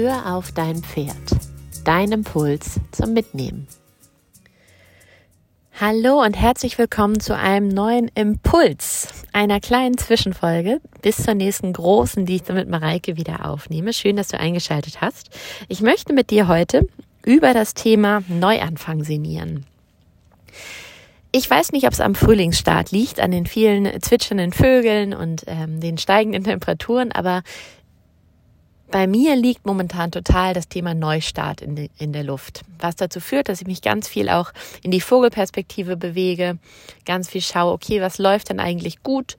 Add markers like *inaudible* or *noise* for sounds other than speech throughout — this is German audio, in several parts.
Hör auf dein Pferd. Dein Impuls zum Mitnehmen. Hallo und herzlich willkommen zu einem neuen Impuls, einer kleinen Zwischenfolge bis zur nächsten großen, die ich mit Mareike wieder aufnehme. Schön, dass du eingeschaltet hast. Ich möchte mit dir heute über das Thema Neuanfang sinnieren. Ich weiß nicht, ob es am Frühlingsstart liegt, an den vielen zwitschernden Vögeln und ähm, den steigenden Temperaturen, aber bei mir liegt momentan total das Thema Neustart in, de, in der Luft, was dazu führt, dass ich mich ganz viel auch in die Vogelperspektive bewege, ganz viel schaue, okay, was läuft denn eigentlich gut,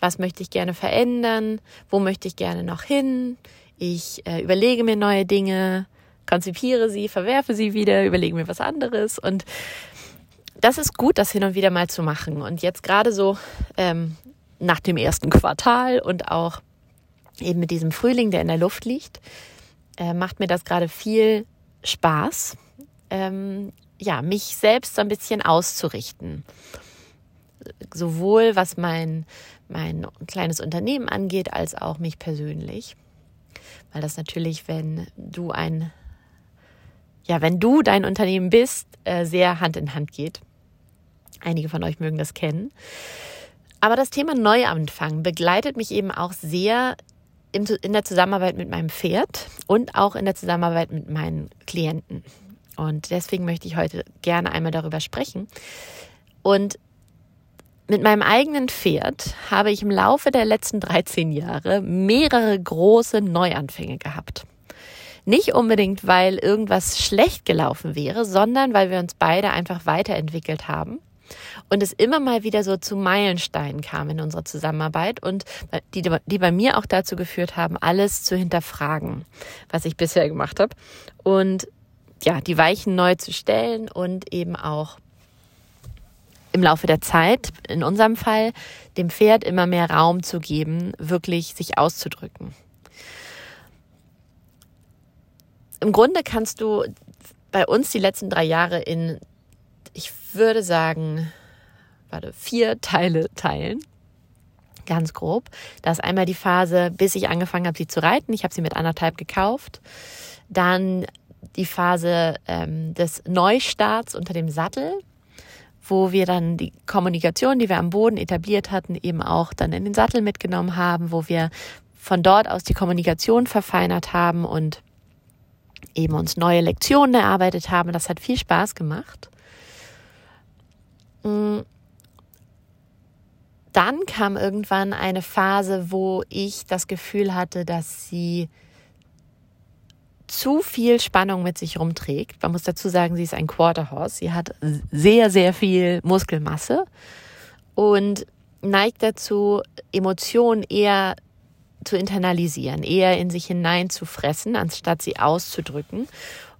was möchte ich gerne verändern, wo möchte ich gerne noch hin, ich äh, überlege mir neue Dinge, konzipiere sie, verwerfe sie wieder, überlege mir was anderes. Und das ist gut, das hin und wieder mal zu machen. Und jetzt gerade so ähm, nach dem ersten Quartal und auch eben mit diesem Frühling, der in der Luft liegt, äh, macht mir das gerade viel Spaß, ähm, ja, mich selbst so ein bisschen auszurichten. Sowohl was mein, mein kleines Unternehmen angeht, als auch mich persönlich. Weil das natürlich, wenn du ein, ja, wenn du dein Unternehmen bist, äh, sehr Hand in Hand geht. Einige von euch mögen das kennen. Aber das Thema Neuanfang begleitet mich eben auch sehr in der Zusammenarbeit mit meinem Pferd und auch in der Zusammenarbeit mit meinen Klienten. Und deswegen möchte ich heute gerne einmal darüber sprechen. Und mit meinem eigenen Pferd habe ich im Laufe der letzten 13 Jahre mehrere große Neuanfänge gehabt. Nicht unbedingt, weil irgendwas schlecht gelaufen wäre, sondern weil wir uns beide einfach weiterentwickelt haben und es immer mal wieder so zu Meilensteinen kam in unserer Zusammenarbeit und die, die bei mir auch dazu geführt haben, alles zu hinterfragen, was ich bisher gemacht habe und ja, die Weichen neu zu stellen und eben auch im Laufe der Zeit, in unserem Fall, dem Pferd immer mehr Raum zu geben, wirklich sich auszudrücken. Im Grunde kannst du bei uns die letzten drei Jahre in ich würde sagen, warte, vier Teile teilen. Ganz grob. Da ist einmal die Phase, bis ich angefangen habe, sie zu reiten. Ich habe sie mit anderthalb gekauft. Dann die Phase ähm, des Neustarts unter dem Sattel, wo wir dann die Kommunikation, die wir am Boden etabliert hatten, eben auch dann in den Sattel mitgenommen haben, wo wir von dort aus die Kommunikation verfeinert haben und eben uns neue Lektionen erarbeitet haben. Das hat viel Spaß gemacht. Dann kam irgendwann eine Phase, wo ich das Gefühl hatte, dass sie zu viel Spannung mit sich rumträgt. Man muss dazu sagen, sie ist ein Quarter Horse. Sie hat sehr, sehr viel Muskelmasse und neigt dazu, Emotionen eher zu internalisieren, eher in sich hineinzufressen, anstatt sie auszudrücken.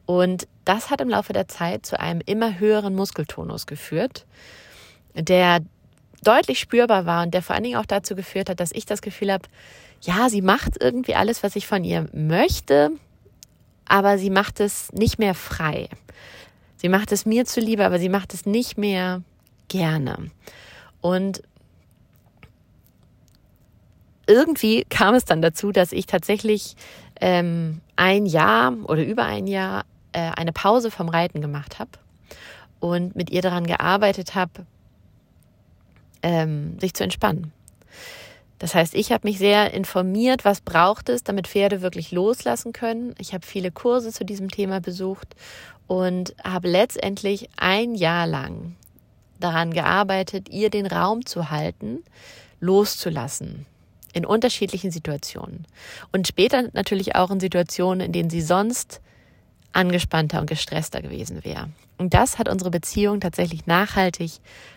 Und das hat im Laufe der Zeit zu einem immer höheren Muskeltonus geführt, der deutlich spürbar war und der vor allen Dingen auch dazu geführt hat, dass ich das Gefühl habe, ja, sie macht irgendwie alles, was ich von ihr möchte, aber sie macht es nicht mehr frei. Sie macht es mir zuliebe, aber sie macht es nicht mehr gerne. Und irgendwie kam es dann dazu, dass ich tatsächlich ähm, ein Jahr oder über ein Jahr äh, eine Pause vom Reiten gemacht habe und mit ihr daran gearbeitet habe, ähm, sich zu entspannen. Das heißt, ich habe mich sehr informiert, was braucht es, damit Pferde wirklich loslassen können. Ich habe viele Kurse zu diesem Thema besucht und habe letztendlich ein Jahr lang daran gearbeitet, ihr den Raum zu halten, loszulassen in unterschiedlichen Situationen. Und später natürlich auch in Situationen, in denen sie sonst angespannter und gestresster gewesen wäre. Und das hat unsere Beziehung tatsächlich nachhaltig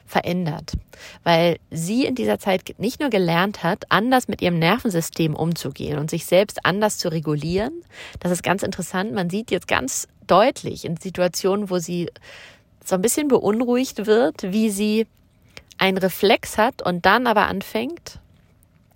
verändert, weil sie in dieser Zeit nicht nur gelernt hat, anders mit ihrem Nervensystem umzugehen und sich selbst anders zu regulieren. Das ist ganz interessant. Man sieht jetzt ganz deutlich in Situationen, wo sie so ein bisschen beunruhigt wird, wie sie einen Reflex hat und dann aber anfängt,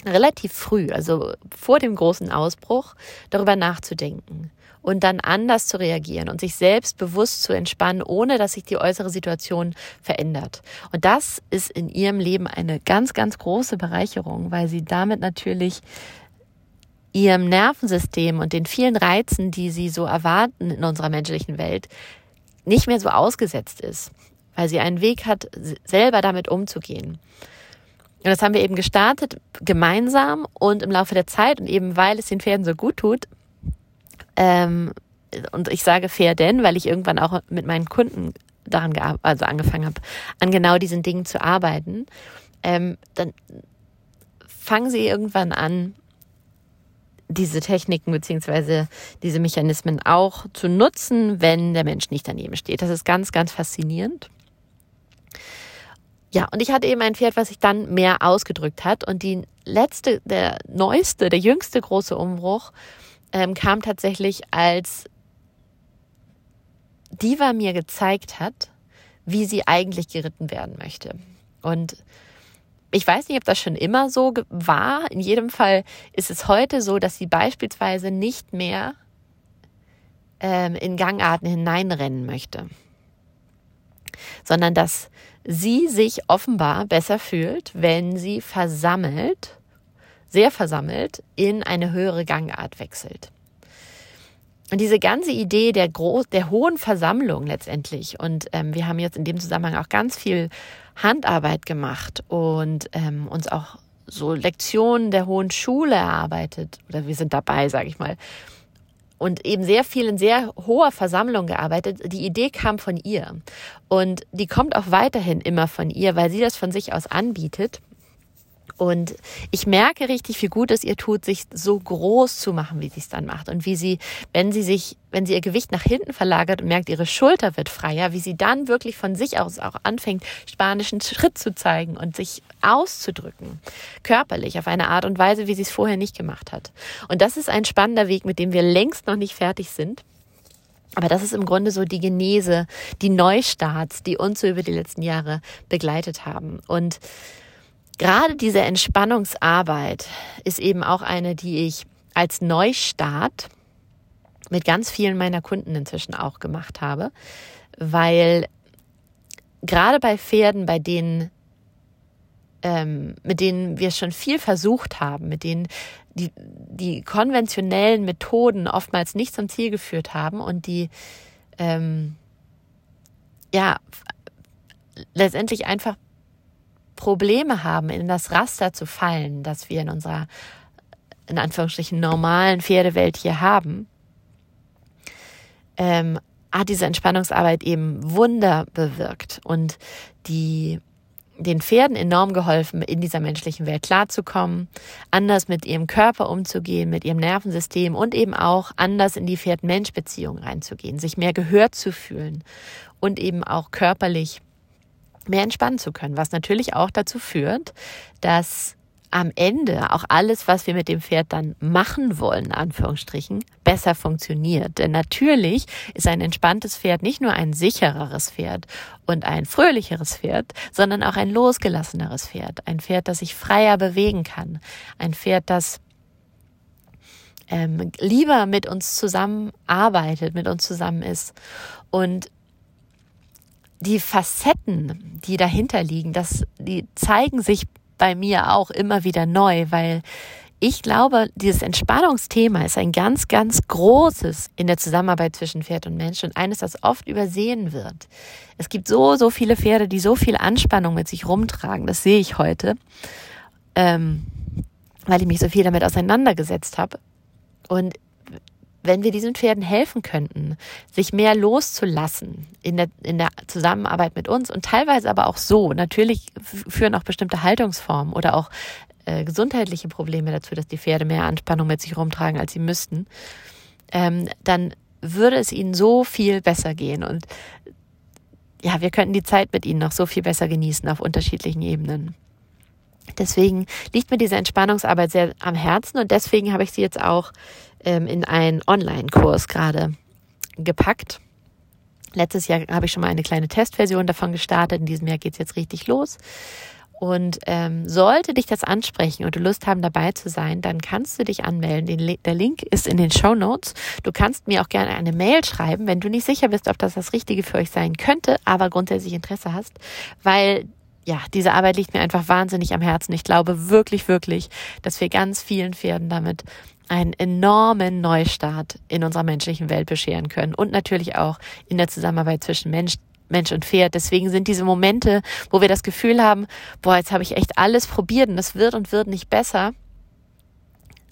relativ früh, also vor dem großen Ausbruch, darüber nachzudenken und dann anders zu reagieren und sich selbst bewusst zu entspannen, ohne dass sich die äußere Situation verändert. Und das ist in ihrem Leben eine ganz, ganz große Bereicherung, weil sie damit natürlich ihrem Nervensystem und den vielen Reizen, die sie so erwarten in unserer menschlichen Welt, nicht mehr so ausgesetzt ist, weil sie einen Weg hat, selber damit umzugehen. Und das haben wir eben gestartet, gemeinsam und im Laufe der Zeit und eben weil es den Pferden so gut tut. Ähm, und ich sage fair denn, weil ich irgendwann auch mit meinen Kunden daran also angefangen habe, an genau diesen Dingen zu arbeiten. Ähm, dann fangen sie irgendwann an, diese Techniken beziehungsweise diese Mechanismen auch zu nutzen, wenn der Mensch nicht daneben steht. Das ist ganz, ganz faszinierend. Ja, und ich hatte eben ein Pferd, was sich dann mehr ausgedrückt hat. Und die letzte, der neueste, der jüngste große Umbruch ähm, kam tatsächlich, als Diva mir gezeigt hat, wie sie eigentlich geritten werden möchte. Und ich weiß nicht, ob das schon immer so war. In jedem Fall ist es heute so, dass sie beispielsweise nicht mehr ähm, in Gangarten hineinrennen möchte, sondern dass sie sich offenbar besser fühlt, wenn sie versammelt, sehr versammelt, in eine höhere Gangart wechselt. Und diese ganze Idee der, groß, der hohen Versammlung letztendlich, und ähm, wir haben jetzt in dem Zusammenhang auch ganz viel Handarbeit gemacht und ähm, uns auch so Lektionen der hohen Schule erarbeitet, oder wir sind dabei, sage ich mal, und eben sehr viel in sehr hoher Versammlung gearbeitet. Die Idee kam von ihr und die kommt auch weiterhin immer von ihr, weil sie das von sich aus anbietet. Und ich merke richtig, wie gut es ihr tut, sich so groß zu machen, wie sie es dann macht. Und wie sie, wenn sie sich, wenn sie ihr Gewicht nach hinten verlagert und merkt, ihre Schulter wird freier, wie sie dann wirklich von sich aus auch anfängt, spanischen Schritt zu zeigen und sich auszudrücken. Körperlich, auf eine Art und Weise, wie sie es vorher nicht gemacht hat. Und das ist ein spannender Weg, mit dem wir längst noch nicht fertig sind. Aber das ist im Grunde so die Genese, die Neustarts, die uns so über die letzten Jahre begleitet haben. Und Gerade diese Entspannungsarbeit ist eben auch eine, die ich als Neustart mit ganz vielen meiner Kunden inzwischen auch gemacht habe, weil gerade bei Pferden, bei denen ähm, mit denen wir schon viel versucht haben, mit denen die, die konventionellen Methoden oftmals nicht zum Ziel geführt haben und die ähm, ja letztendlich einfach Probleme haben, in das Raster zu fallen, das wir in unserer, in Anführungsstrichen, normalen Pferdewelt hier haben, ähm, hat diese Entspannungsarbeit eben Wunder bewirkt und die den Pferden enorm geholfen, in dieser menschlichen Welt klarzukommen, anders mit ihrem Körper umzugehen, mit ihrem Nervensystem und eben auch anders in die Pferd-Mensch-Beziehung reinzugehen, sich mehr gehört zu fühlen und eben auch körperlich mehr entspannen zu können, was natürlich auch dazu führt, dass am Ende auch alles, was wir mit dem Pferd dann machen wollen, Anführungsstrichen, besser funktioniert. Denn natürlich ist ein entspanntes Pferd nicht nur ein sichereres Pferd und ein fröhlicheres Pferd, sondern auch ein losgelasseneres Pferd. Ein Pferd, das sich freier bewegen kann. Ein Pferd, das ähm, lieber mit uns zusammenarbeitet, mit uns zusammen ist. Und die Facetten, die dahinter liegen, das, die zeigen sich bei mir auch immer wieder neu, weil ich glaube, dieses Entspannungsthema ist ein ganz, ganz großes in der Zusammenarbeit zwischen Pferd und Mensch und eines, das oft übersehen wird. Es gibt so, so viele Pferde, die so viel Anspannung mit sich rumtragen. Das sehe ich heute, ähm, weil ich mich so viel damit auseinandergesetzt habe. Und wenn wir diesen Pferden helfen könnten, sich mehr loszulassen in der, in der Zusammenarbeit mit uns und teilweise aber auch so, natürlich führen auch bestimmte Haltungsformen oder auch äh, gesundheitliche Probleme dazu, dass die Pferde mehr Anspannung mit sich rumtragen, als sie müssten, ähm, dann würde es ihnen so viel besser gehen und ja, wir könnten die Zeit mit ihnen noch so viel besser genießen auf unterschiedlichen Ebenen. Deswegen liegt mir diese Entspannungsarbeit sehr am Herzen und deswegen habe ich sie jetzt auch ähm, in einen Online-Kurs gerade gepackt. Letztes Jahr habe ich schon mal eine kleine Testversion davon gestartet. In diesem Jahr geht es jetzt richtig los. Und ähm, sollte dich das ansprechen und du Lust haben, dabei zu sein, dann kannst du dich anmelden. Den, der Link ist in den Show Notes. Du kannst mir auch gerne eine Mail schreiben, wenn du nicht sicher bist, ob das das Richtige für euch sein könnte, aber grundsätzlich Interesse hast, weil ja, diese Arbeit liegt mir einfach wahnsinnig am Herzen. Ich glaube wirklich, wirklich, dass wir ganz vielen Pferden damit einen enormen Neustart in unserer menschlichen Welt bescheren können und natürlich auch in der Zusammenarbeit zwischen Mensch, Mensch und Pferd. Deswegen sind diese Momente, wo wir das Gefühl haben, boah, jetzt habe ich echt alles probiert und das wird und wird nicht besser,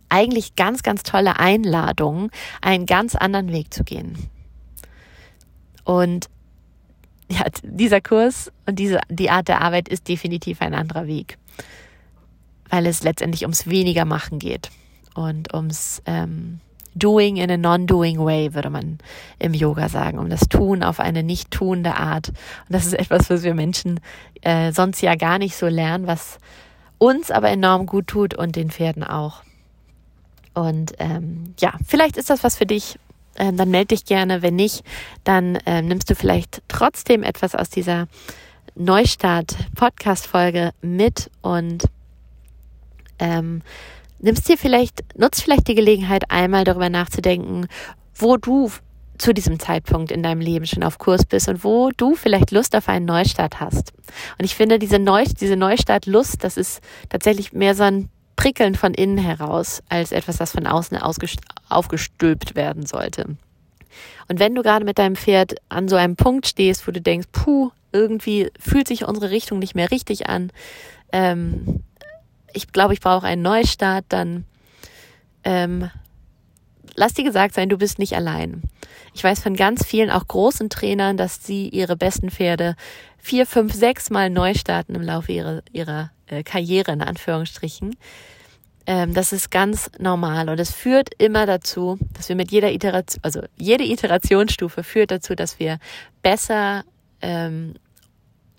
eigentlich ganz, ganz tolle Einladungen, einen ganz anderen Weg zu gehen. Und ja, dieser Kurs und diese, die Art der Arbeit ist definitiv ein anderer Weg, weil es letztendlich ums weniger machen geht und ums ähm, Doing in a non-doing way, würde man im Yoga sagen, um das Tun auf eine nicht tuende Art. Und das ist etwas, was wir Menschen äh, sonst ja gar nicht so lernen, was uns aber enorm gut tut und den Pferden auch. Und ähm, ja, vielleicht ist das was für dich ähm, dann melde dich gerne. Wenn nicht, dann ähm, nimmst du vielleicht trotzdem etwas aus dieser Neustart-Podcast-Folge mit und ähm, nimmst dir vielleicht, nutzt vielleicht die Gelegenheit, einmal darüber nachzudenken, wo du zu diesem Zeitpunkt in deinem Leben schon auf Kurs bist und wo du vielleicht Lust auf einen Neustart hast. Und ich finde, diese, Neu diese Neustart-Lust, das ist tatsächlich mehr so ein Prickeln von innen heraus, als etwas, das von außen aufgestülpt werden sollte. Und wenn du gerade mit deinem Pferd an so einem Punkt stehst, wo du denkst, puh, irgendwie fühlt sich unsere Richtung nicht mehr richtig an, ähm, ich glaube, ich brauche einen Neustart, dann ähm, lass dir gesagt sein, du bist nicht allein. Ich weiß von ganz vielen, auch großen Trainern, dass sie ihre besten Pferde vier, fünf, sechs Mal neu starten im Laufe ihrer, ihrer äh, Karriere, in Anführungsstrichen. Ähm, das ist ganz normal und es führt immer dazu, dass wir mit jeder Iteration, also jede Iterationsstufe führt dazu, dass wir besser ähm,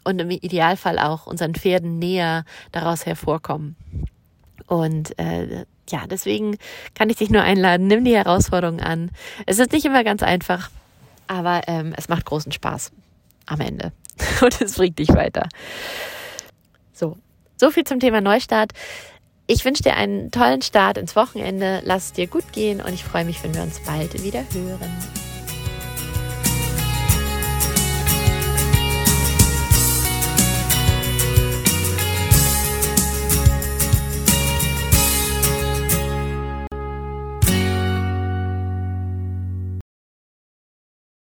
und im Idealfall auch unseren Pferden näher daraus hervorkommen. Und äh, ja, deswegen kann ich dich nur einladen, nimm die Herausforderung an. Es ist nicht immer ganz einfach, aber ähm, es macht großen Spaß am Ende. *laughs* Und es bringt dich weiter. So, so viel zum Thema Neustart. Ich wünsche dir einen tollen Start ins Wochenende. Lass es dir gut gehen und ich freue mich, wenn wir uns bald wieder hören.